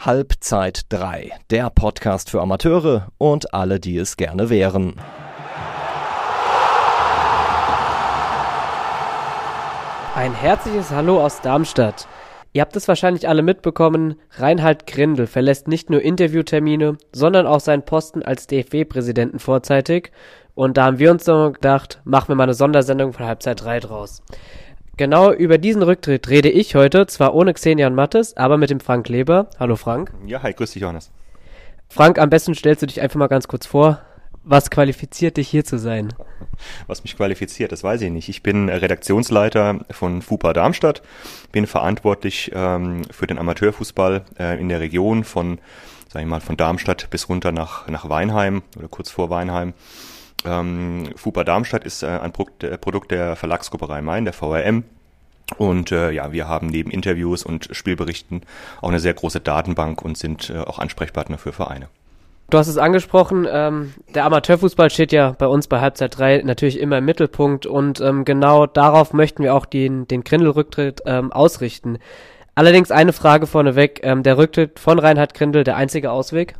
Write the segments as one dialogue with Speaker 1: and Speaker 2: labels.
Speaker 1: Halbzeit 3, der Podcast für Amateure und alle, die es gerne wären.
Speaker 2: Ein herzliches Hallo aus Darmstadt. Ihr habt es wahrscheinlich alle mitbekommen, Reinhard Grindel verlässt nicht nur Interviewtermine, sondern auch seinen Posten als DFB-Präsidenten vorzeitig. Und da haben wir uns dann gedacht, machen wir mal eine Sondersendung von Halbzeit 3 draus. Genau über diesen Rücktritt rede ich heute, zwar ohne Xenian Mattes, aber mit dem Frank Leber. Hallo Frank.
Speaker 3: Ja, hi, grüß dich Johannes.
Speaker 2: Frank, am besten stellst du dich einfach mal ganz kurz vor. Was qualifiziert dich hier zu sein?
Speaker 3: Was mich qualifiziert, das weiß ich nicht. Ich bin Redaktionsleiter von FUPA Darmstadt, bin verantwortlich ähm, für den Amateurfußball äh, in der Region von, sag ich mal, von Darmstadt bis runter nach, nach Weinheim oder kurz vor Weinheim. Ähm, FUPA Darmstadt ist äh, ein Produkt, äh, Produkt der Verlagsgruppe Rhein-Main, der VRM. Und äh, ja, wir haben neben Interviews und Spielberichten auch eine sehr große Datenbank und sind äh, auch Ansprechpartner für Vereine.
Speaker 2: Du hast es angesprochen, ähm, der Amateurfußball steht ja bei uns bei Halbzeit 3 natürlich immer im Mittelpunkt und ähm, genau darauf möchten wir auch den, den Grindel-Rücktritt ähm, ausrichten. Allerdings eine Frage vorneweg, ähm, der Rücktritt von Reinhard Grindel der einzige Ausweg?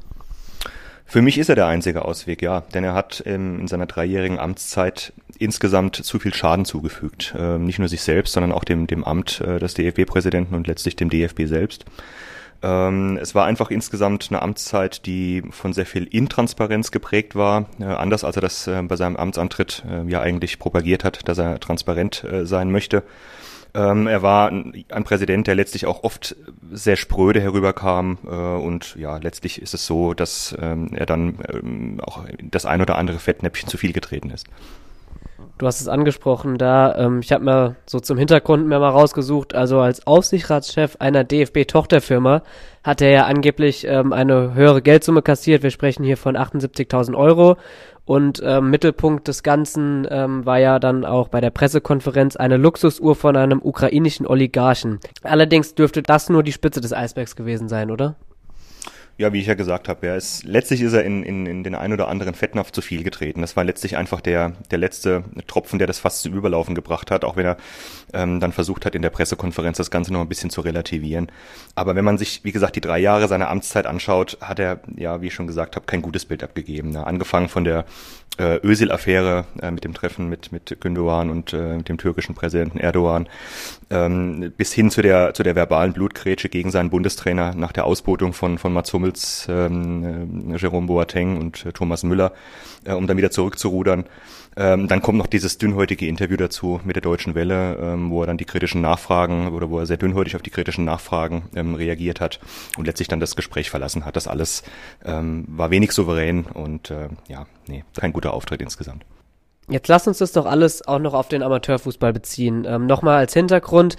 Speaker 3: Für mich ist er der einzige Ausweg, ja, denn er hat ähm, in seiner dreijährigen Amtszeit insgesamt zu viel Schaden zugefügt. Ähm, nicht nur sich selbst, sondern auch dem, dem Amt äh, des DFB-Präsidenten und letztlich dem DFB selbst. Ähm, es war einfach insgesamt eine Amtszeit, die von sehr viel Intransparenz geprägt war, äh, anders als er das äh, bei seinem Amtsantritt äh, ja eigentlich propagiert hat, dass er transparent äh, sein möchte. Ähm, er war ein, Präsident, der letztlich auch oft sehr spröde herüberkam äh, und ja, letztlich ist es so, dass ähm, er dann ähm, auch das ein oder andere Fettnäpfchen zu viel getreten ist.
Speaker 2: Du hast es angesprochen, da ähm, ich habe mir so zum Hintergrund mir mal rausgesucht, also als Aufsichtsratschef einer DFB-Tochterfirma hat er ja angeblich ähm, eine höhere Geldsumme kassiert. Wir sprechen hier von 78.000 Euro und ähm, Mittelpunkt des Ganzen ähm, war ja dann auch bei der Pressekonferenz eine Luxusuhr von einem ukrainischen Oligarchen. Allerdings dürfte das nur die Spitze des Eisbergs gewesen sein, oder?
Speaker 3: Ja, wie ich ja gesagt habe, ja, ist, letztlich ist er in, in, in den ein oder anderen Fettnapf zu viel getreten. Das war letztlich einfach der, der letzte Tropfen, der das fast zu Überlaufen gebracht hat, auch wenn er ähm, dann versucht hat, in der Pressekonferenz das Ganze noch ein bisschen zu relativieren. Aber wenn man sich, wie gesagt, die drei Jahre seiner Amtszeit anschaut, hat er, ja, wie ich schon gesagt habe, kein gutes Bild abgegeben. Ne? Angefangen von der äh, Özil-Affäre äh, mit dem Treffen mit, mit Gündogan und äh, dem türkischen Präsidenten Erdogan, ähm, bis hin zu der, zu der verbalen Blutgrätsche gegen seinen Bundestrainer nach der Ausbotung von, von Mats Hummels, ähm, äh, Jerome Boateng und äh, Thomas Müller, äh, um dann wieder zurückzurudern. Ähm, dann kommt noch dieses dünnhäutige Interview dazu mit der Deutschen Welle, ähm, wo er dann die kritischen Nachfragen oder wo er sehr dünnhäutig auf die kritischen Nachfragen ähm, reagiert hat und letztlich dann das Gespräch verlassen hat. Das alles ähm, war wenig souverän und äh, ja, nee, kein guter Auftritt insgesamt.
Speaker 2: Jetzt lass uns das doch alles auch noch auf den Amateurfußball beziehen. Ähm, Nochmal als Hintergrund,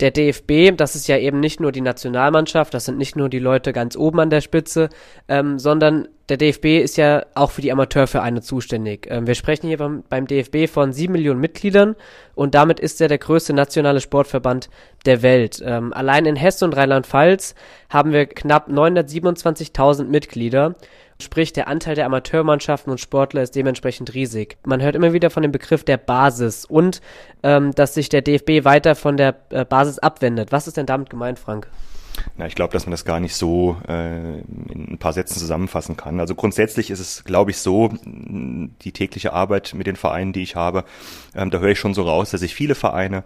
Speaker 2: der DFB, das ist ja eben nicht nur die Nationalmannschaft, das sind nicht nur die Leute ganz oben an der Spitze, ähm, sondern der DFB ist ja auch für die Amateurvereine zuständig. Ähm, wir sprechen hier beim, beim, DFB von sieben Millionen Mitgliedern und damit ist er der größte nationale Sportverband der Welt. Ähm, allein in Hessen und Rheinland-Pfalz haben wir knapp 927.000 Mitglieder Sprich, der Anteil der Amateurmannschaften und Sportler ist dementsprechend riesig. Man hört immer wieder von dem Begriff der Basis und ähm, dass sich der DFB weiter von der äh, Basis abwendet. Was ist denn damit gemeint, Frank?
Speaker 3: Na, ich glaube, dass man das gar nicht so äh, in ein paar Sätzen zusammenfassen kann. Also grundsätzlich ist es, glaube ich, so, die tägliche Arbeit mit den Vereinen, die ich habe, ähm, da höre ich schon so raus, dass sich viele Vereine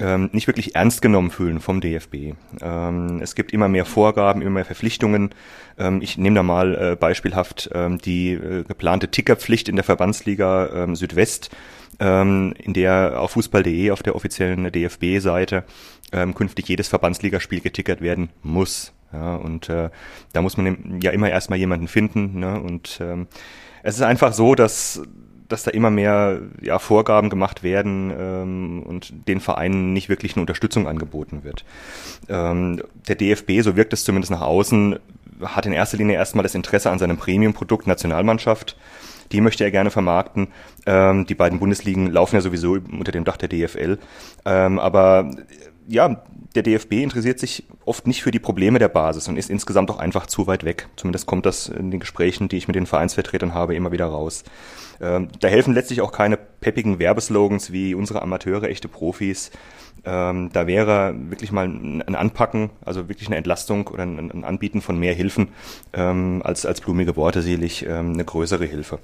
Speaker 3: ähm, nicht wirklich ernst genommen fühlen vom DFB. Ähm, es gibt immer mehr Vorgaben, immer mehr Verpflichtungen. Ähm, ich nehme da mal äh, beispielhaft ähm, die äh, geplante Tickerpflicht in der Verbandsliga ähm, Südwest, ähm, in der auf fußball.de auf der offiziellen DFB-Seite ähm, künftig jedes Verbandsligaspiel getickert werden muss. Ja, und äh, da muss man ja immer erstmal jemanden finden. Ne? Und ähm, es ist einfach so, dass dass da immer mehr ja, Vorgaben gemacht werden ähm, und den Vereinen nicht wirklich eine Unterstützung angeboten wird. Ähm, der DFB, so wirkt es zumindest nach außen, hat in erster Linie erstmal das Interesse an seinem Premium-Produkt Nationalmannschaft. Die möchte er gerne vermarkten. Ähm, die beiden Bundesligen laufen ja sowieso unter dem Dach der DFL. Ähm, aber ja, der DFB interessiert sich oft nicht für die Probleme der Basis und ist insgesamt auch einfach zu weit weg. Zumindest kommt das in den Gesprächen, die ich mit den Vereinsvertretern habe, immer wieder raus. Ähm, da helfen letztlich auch keine peppigen Werbeslogans wie unsere Amateure, echte Profis. Ähm, da wäre wirklich mal ein Anpacken, also wirklich eine Entlastung oder ein, ein Anbieten von mehr Hilfen ähm, als, als blumige Worte sicherlich ähm, eine größere Hilfe.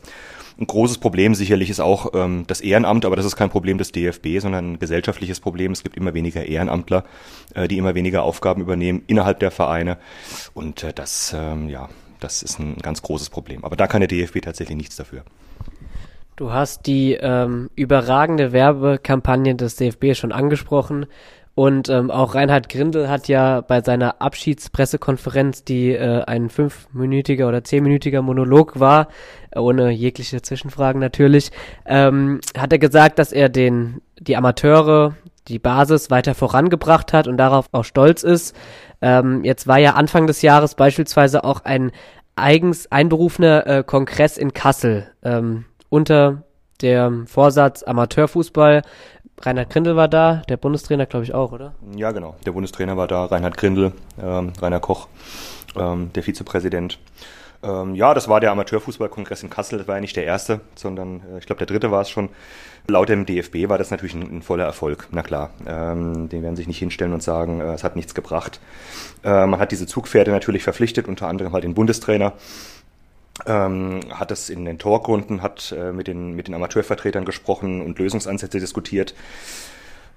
Speaker 3: Ein großes Problem sicherlich ist auch ähm, das Ehrenamt, aber das ist kein Problem des DFB, sondern ein gesellschaftliches Problem. Es gibt immer weniger Ehrenamtler, äh, die immer weniger Aufgaben übernehmen innerhalb der Vereine. Und äh, das, ähm, ja, das ist ein ganz großes Problem. Aber da kann der DFB tatsächlich nichts dafür.
Speaker 2: Du hast die ähm, überragende Werbekampagne des DFB schon angesprochen. Und ähm, auch Reinhard Grindel hat ja bei seiner Abschiedspressekonferenz, die äh, ein fünfminütiger oder zehnminütiger Monolog war, ohne jegliche Zwischenfragen natürlich, ähm, hat er gesagt, dass er den die Amateure, die Basis weiter vorangebracht hat und darauf auch stolz ist. Ähm, jetzt war ja Anfang des Jahres beispielsweise auch ein eigens einberufener äh, Kongress in Kassel ähm, unter dem Vorsatz Amateurfußball Reinhard Grindel war da, der Bundestrainer glaube ich auch, oder?
Speaker 3: Ja, genau. Der Bundestrainer war da, Reinhard Grindel, ähm, Rainer Koch, ähm, der Vizepräsident. Ähm, ja, das war der Amateurfußballkongress in Kassel. Das war ja nicht der erste, sondern äh, ich glaube, der dritte war es schon. Laut dem DFB war das natürlich ein, ein voller Erfolg. Na klar, ähm, den werden sich nicht hinstellen und sagen, äh, es hat nichts gebracht. Äh, man hat diese Zugpferde natürlich verpflichtet, unter anderem halt den Bundestrainer ähm, hat es in den Torgrunden, hat äh, mit, den, mit den Amateurvertretern gesprochen und Lösungsansätze diskutiert.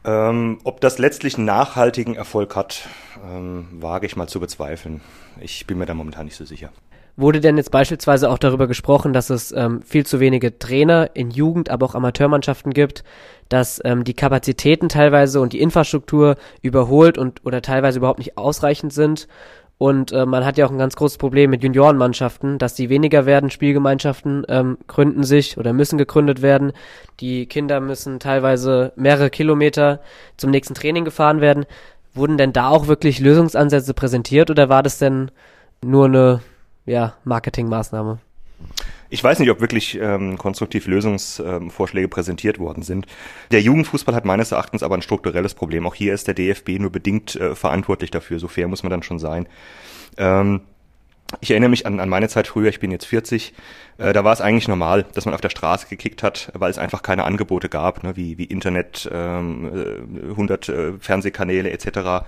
Speaker 3: Ähm, ob das letztlich einen nachhaltigen Erfolg hat, ähm, wage ich mal zu bezweifeln. Ich bin mir da momentan nicht so sicher.
Speaker 2: Wurde denn jetzt beispielsweise auch darüber gesprochen, dass es ähm, viel zu wenige Trainer in Jugend, aber auch Amateurmannschaften gibt, dass ähm, die Kapazitäten teilweise und die Infrastruktur überholt und oder teilweise überhaupt nicht ausreichend sind und äh, man hat ja auch ein ganz großes Problem mit Juniorenmannschaften, dass die weniger werden. Spielgemeinschaften ähm, gründen sich oder müssen gegründet werden. Die Kinder müssen teilweise mehrere Kilometer zum nächsten Training gefahren werden. Wurden denn da auch wirklich Lösungsansätze präsentiert oder war das denn nur eine ja, Marketingmaßnahme?
Speaker 3: Ich weiß nicht, ob wirklich ähm, konstruktiv Lösungsvorschläge ähm, präsentiert worden sind. Der Jugendfußball hat meines Erachtens aber ein strukturelles Problem. Auch hier ist der DFB nur bedingt äh, verantwortlich dafür. So fair muss man dann schon sein. Ähm, ich erinnere mich an, an meine Zeit früher, ich bin jetzt 40, äh, da war es eigentlich normal, dass man auf der Straße gekickt hat, weil es einfach keine Angebote gab, ne, wie, wie Internet, ähm, 100 äh, äh, Fernsehkanäle etc.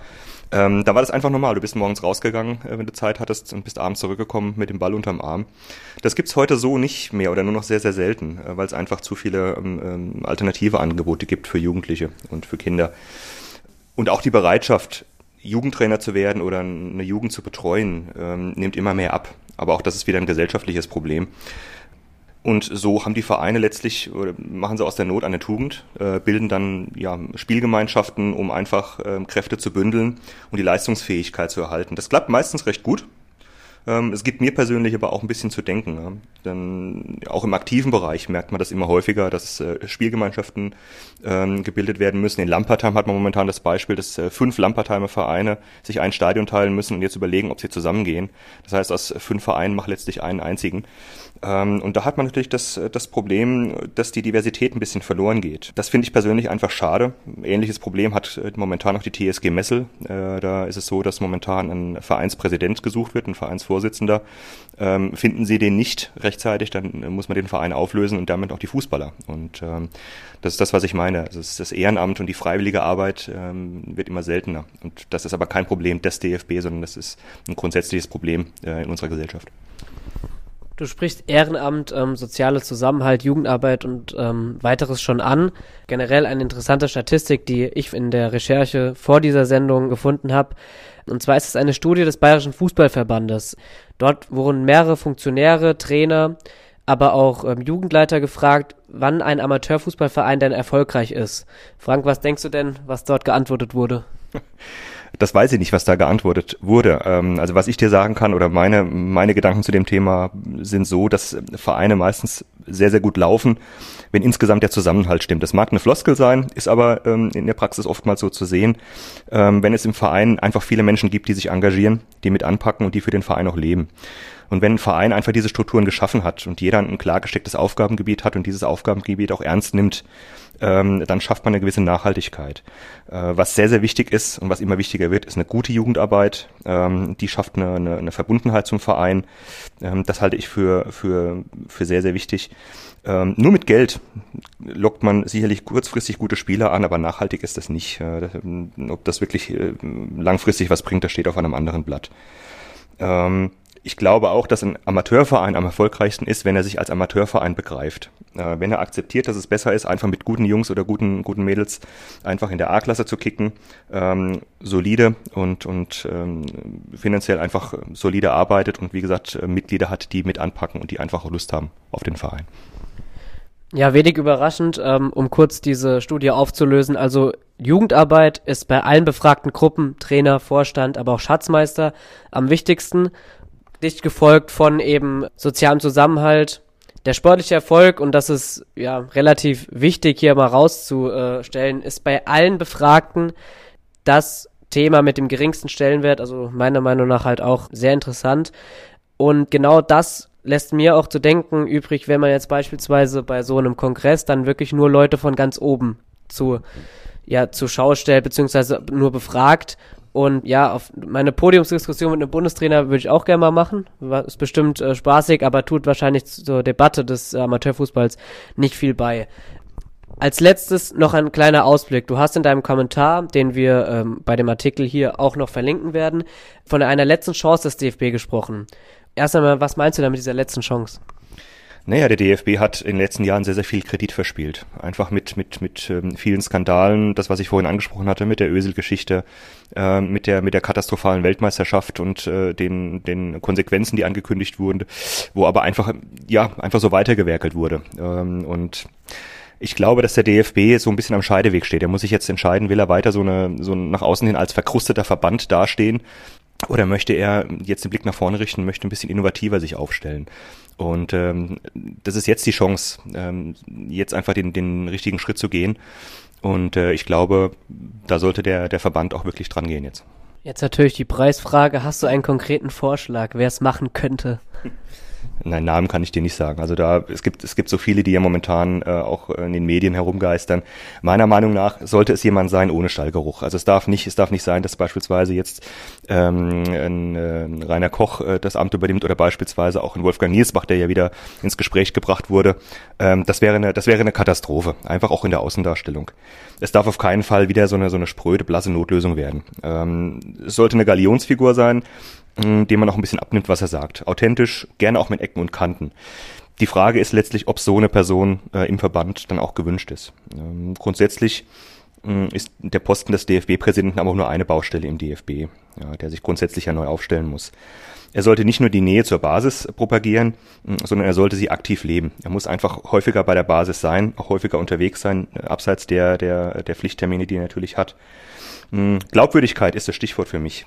Speaker 3: Ähm, da war das einfach normal. Du bist morgens rausgegangen, äh, wenn du Zeit hattest und bist abends zurückgekommen mit dem Ball unterm Arm. Das gibt's heute so nicht mehr oder nur noch sehr, sehr selten, äh, weil es einfach zu viele ähm, ähm, alternative Angebote gibt für Jugendliche und für Kinder. Und auch die Bereitschaft, Jugendtrainer zu werden oder eine Jugend zu betreuen, ähm, nimmt immer mehr ab. Aber auch das ist wieder ein gesellschaftliches Problem. Und so haben die Vereine letztlich, oder machen sie aus der Not eine Tugend, äh, bilden dann ja, Spielgemeinschaften, um einfach äh, Kräfte zu bündeln und die Leistungsfähigkeit zu erhalten. Das klappt meistens recht gut. Ähm, es gibt mir persönlich aber auch ein bisschen zu denken. Denn auch im aktiven Bereich merkt man das immer häufiger, dass äh, Spielgemeinschaften ähm, gebildet werden müssen. In Lampertheim hat man momentan das Beispiel, dass äh, fünf Lampertheimer Vereine sich ein Stadion teilen müssen und jetzt überlegen, ob sie zusammengehen. Das heißt, aus fünf Vereinen macht letztlich einen einzigen. Ähm, und da hat man natürlich das, das Problem, dass die Diversität ein bisschen verloren geht. Das finde ich persönlich einfach schade. Ähnliches Problem hat äh, momentan auch die TSG Messel. Äh, da ist es so, dass momentan ein Vereinspräsident gesucht wird, ein Vereinsvorsitzender. Ähm, finden sie den nicht rechtzeitig, dann muss man den Verein auflösen und damit auch die Fußballer. Und ähm, das ist das, was ich meine. Also das Ehrenamt und die freiwillige Arbeit wird immer seltener. Und das ist aber kein Problem des DFB, sondern das ist ein grundsätzliches Problem äh, in unserer Gesellschaft.
Speaker 2: Du sprichst Ehrenamt, ähm, soziale Zusammenhalt, Jugendarbeit und ähm, weiteres schon an. Generell eine interessante Statistik, die ich in der Recherche vor dieser Sendung gefunden habe. Und zwar ist es eine Studie des Bayerischen Fußballverbandes. Dort wurden mehrere Funktionäre, Trainer, aber auch ähm, Jugendleiter gefragt, wann ein Amateurfußballverein denn erfolgreich ist. Frank, was denkst du denn, was dort geantwortet wurde?
Speaker 3: Das weiß ich nicht, was da geantwortet wurde. Ähm, also was ich dir sagen kann oder meine, meine Gedanken zu dem Thema sind so, dass Vereine meistens sehr, sehr gut laufen, wenn insgesamt der Zusammenhalt stimmt. Das mag eine Floskel sein, ist aber ähm, in der Praxis oftmals so zu sehen, ähm, wenn es im Verein einfach viele Menschen gibt, die sich engagieren, die mit anpacken und die für den Verein auch leben. Und wenn ein Verein einfach diese Strukturen geschaffen hat und jeder ein klar gestecktes Aufgabengebiet hat und dieses Aufgabengebiet auch ernst nimmt, ähm, dann schafft man eine gewisse Nachhaltigkeit. Äh, was sehr, sehr wichtig ist und was immer wichtiger wird, ist eine gute Jugendarbeit. Ähm, die schafft eine, eine, eine Verbundenheit zum Verein. Ähm, das halte ich für, für, für sehr, sehr wichtig. Ähm, nur mit Geld lockt man sicherlich kurzfristig gute Spieler an, aber nachhaltig ist das nicht. Äh, ob das wirklich äh, langfristig was bringt, das steht auf einem anderen Blatt. Ähm, ich glaube auch, dass ein Amateurverein am erfolgreichsten ist, wenn er sich als Amateurverein begreift. Äh, wenn er akzeptiert, dass es besser ist, einfach mit guten Jungs oder guten, guten Mädels einfach in der A-Klasse zu kicken, ähm, solide und, und ähm, finanziell einfach solide arbeitet und wie gesagt äh, Mitglieder hat, die mit anpacken und die einfach Lust haben auf den Verein.
Speaker 2: Ja, wenig überraschend, ähm, um kurz diese Studie aufzulösen. Also Jugendarbeit ist bei allen befragten Gruppen, Trainer, Vorstand, aber auch Schatzmeister am wichtigsten dicht gefolgt von eben sozialem Zusammenhalt, der sportliche Erfolg, und das ist ja relativ wichtig hier mal rauszustellen, ist bei allen Befragten das Thema mit dem geringsten Stellenwert, also meiner Meinung nach halt auch sehr interessant. Und genau das lässt mir auch zu denken übrig, wenn man jetzt beispielsweise bei so einem Kongress dann wirklich nur Leute von ganz oben zu, ja, zur Schau stellt, beziehungsweise nur befragt und ja, auf meine Podiumsdiskussion mit einem Bundestrainer würde ich auch gerne mal machen. Ist bestimmt äh, spaßig, aber tut wahrscheinlich zur Debatte des Amateurfußballs nicht viel bei. Als letztes noch ein kleiner Ausblick. Du hast in deinem Kommentar, den wir ähm, bei dem Artikel hier auch noch verlinken werden, von einer letzten Chance des DFB gesprochen. Erst einmal, was meinst du da mit dieser letzten Chance?
Speaker 3: Naja, der DFB hat in den letzten Jahren sehr, sehr viel Kredit verspielt. Einfach mit, mit, mit ähm, vielen Skandalen, das, was ich vorhin angesprochen hatte, mit der Ösel-Geschichte, äh, mit, der, mit der katastrophalen Weltmeisterschaft und äh, den, den Konsequenzen, die angekündigt wurden, wo aber einfach, ja, einfach so weitergewerkelt wurde. Ähm, und ich glaube, dass der DFB so ein bisschen am Scheideweg steht. Er muss sich jetzt entscheiden, will er weiter so eine, so nach außen hin als verkrusteter Verband dastehen oder möchte er jetzt den Blick nach vorne richten, möchte ein bisschen innovativer sich aufstellen. Und ähm, das ist jetzt die Chance, ähm, jetzt einfach den, den richtigen Schritt zu gehen. Und äh, ich glaube, da sollte der, der Verband auch wirklich dran gehen jetzt.
Speaker 2: Jetzt natürlich die Preisfrage. Hast du einen konkreten Vorschlag, wer es machen könnte?
Speaker 3: Nein, Namen kann ich dir nicht sagen. Also da, es gibt, es gibt so viele, die ja momentan äh, auch in den Medien herumgeistern. Meiner Meinung nach sollte es jemand sein ohne Stallgeruch. Also es darf nicht, es darf nicht sein, dass beispielsweise jetzt ähm, ein, äh, Rainer Koch äh, das Amt übernimmt oder beispielsweise auch ein Wolfgang Nielsbach, der ja wieder ins Gespräch gebracht wurde. Ähm, das wäre eine, das wäre eine Katastrophe. Einfach auch in der Außendarstellung. Es darf auf keinen Fall wieder so eine, so eine spröde, blasse Notlösung werden. Ähm, es sollte eine Galionsfigur sein, dem man auch ein bisschen abnimmt, was er sagt. Authentisch, gerne auch mit Ecken und Kanten. Die Frage ist letztlich, ob so eine Person äh, im Verband dann auch gewünscht ist. Ähm, grundsätzlich äh, ist der Posten des DFB-Präsidenten aber auch nur eine Baustelle im DFB, ja, der sich grundsätzlich ja neu aufstellen muss. Er sollte nicht nur die Nähe zur Basis propagieren, sondern er sollte sie aktiv leben. Er muss einfach häufiger bei der Basis sein, auch häufiger unterwegs sein, äh, abseits der, der, der Pflichttermine, die er natürlich hat. Glaubwürdigkeit ist das Stichwort für mich.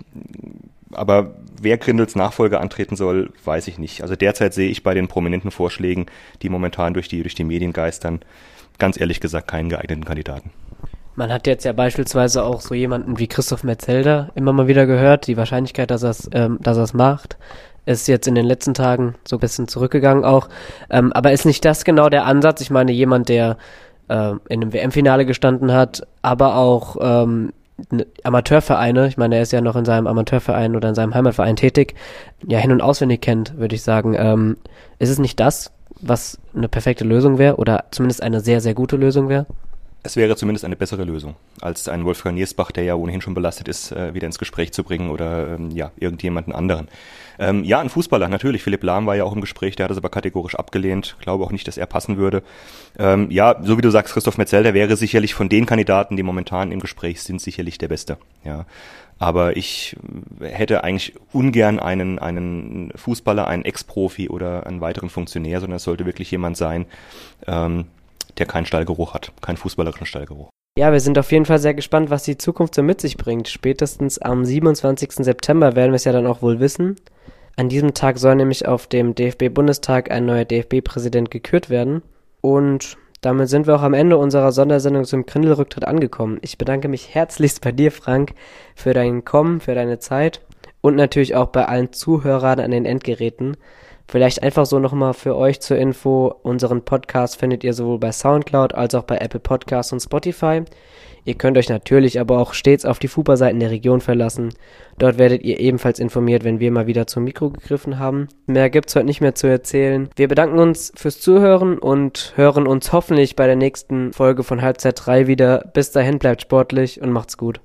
Speaker 3: Aber wer Grindels Nachfolger antreten soll, weiß ich nicht. Also derzeit sehe ich bei den prominenten Vorschlägen, die momentan durch die, durch die Medien geistern, ganz ehrlich gesagt keinen geeigneten Kandidaten.
Speaker 2: Man hat jetzt ja beispielsweise auch so jemanden wie Christoph Metzelder immer mal wieder gehört. Die Wahrscheinlichkeit, dass er es ähm, macht, ist jetzt in den letzten Tagen so ein bisschen zurückgegangen auch. Ähm, aber ist nicht das genau der Ansatz? Ich meine, jemand, der äh, in einem WM-Finale gestanden hat, aber auch ähm, Amateurvereine, ich meine, er ist ja noch in seinem Amateurverein oder in seinem Heimatverein tätig, ja hin und auswendig kennt, würde ich sagen. Ähm, ist es nicht das, was eine perfekte Lösung wäre oder zumindest eine sehr, sehr gute Lösung wäre?
Speaker 3: Es wäre zumindest eine bessere Lösung, als einen Wolfgang Niersbach, der ja ohnehin schon belastet ist, äh, wieder ins Gespräch zu bringen oder ähm, ja, irgendjemanden anderen. Ähm, ja, ein Fußballer, natürlich. Philipp Lahm war ja auch im Gespräch, der hat es aber kategorisch abgelehnt. Glaube auch nicht, dass er passen würde. Ähm, ja, so wie du sagst, Christoph Metzel, der wäre sicherlich von den Kandidaten, die momentan im Gespräch sind, sicherlich der Beste. Ja. Aber ich hätte eigentlich ungern einen, einen Fußballer, einen Ex-Profi oder einen weiteren Funktionär, sondern es sollte wirklich jemand sein, ähm, der keinen Stallgeruch hat, keinen fußballerischen Stallgeruch.
Speaker 2: Ja, wir sind auf jeden Fall sehr gespannt, was die Zukunft so mit sich bringt. Spätestens am 27. September werden wir es ja dann auch wohl wissen. An diesem Tag soll nämlich auf dem DFB-Bundestag ein neuer DFB-Präsident gekürt werden. Und damit sind wir auch am Ende unserer Sondersendung zum Grindelrücktritt angekommen. Ich bedanke mich herzlichst bei dir, Frank, für dein Kommen, für deine Zeit und natürlich auch bei allen Zuhörern an den Endgeräten. Vielleicht einfach so nochmal für euch zur Info, unseren Podcast findet ihr sowohl bei Soundcloud als auch bei Apple Podcasts und Spotify. Ihr könnt euch natürlich aber auch stets auf die Fupa-Seiten der Region verlassen. Dort werdet ihr ebenfalls informiert, wenn wir mal wieder zum Mikro gegriffen haben. Mehr gibt's heute nicht mehr zu erzählen. Wir bedanken uns fürs Zuhören und hören uns hoffentlich bei der nächsten Folge von Halbzeit 3 wieder. Bis dahin bleibt sportlich und macht's gut.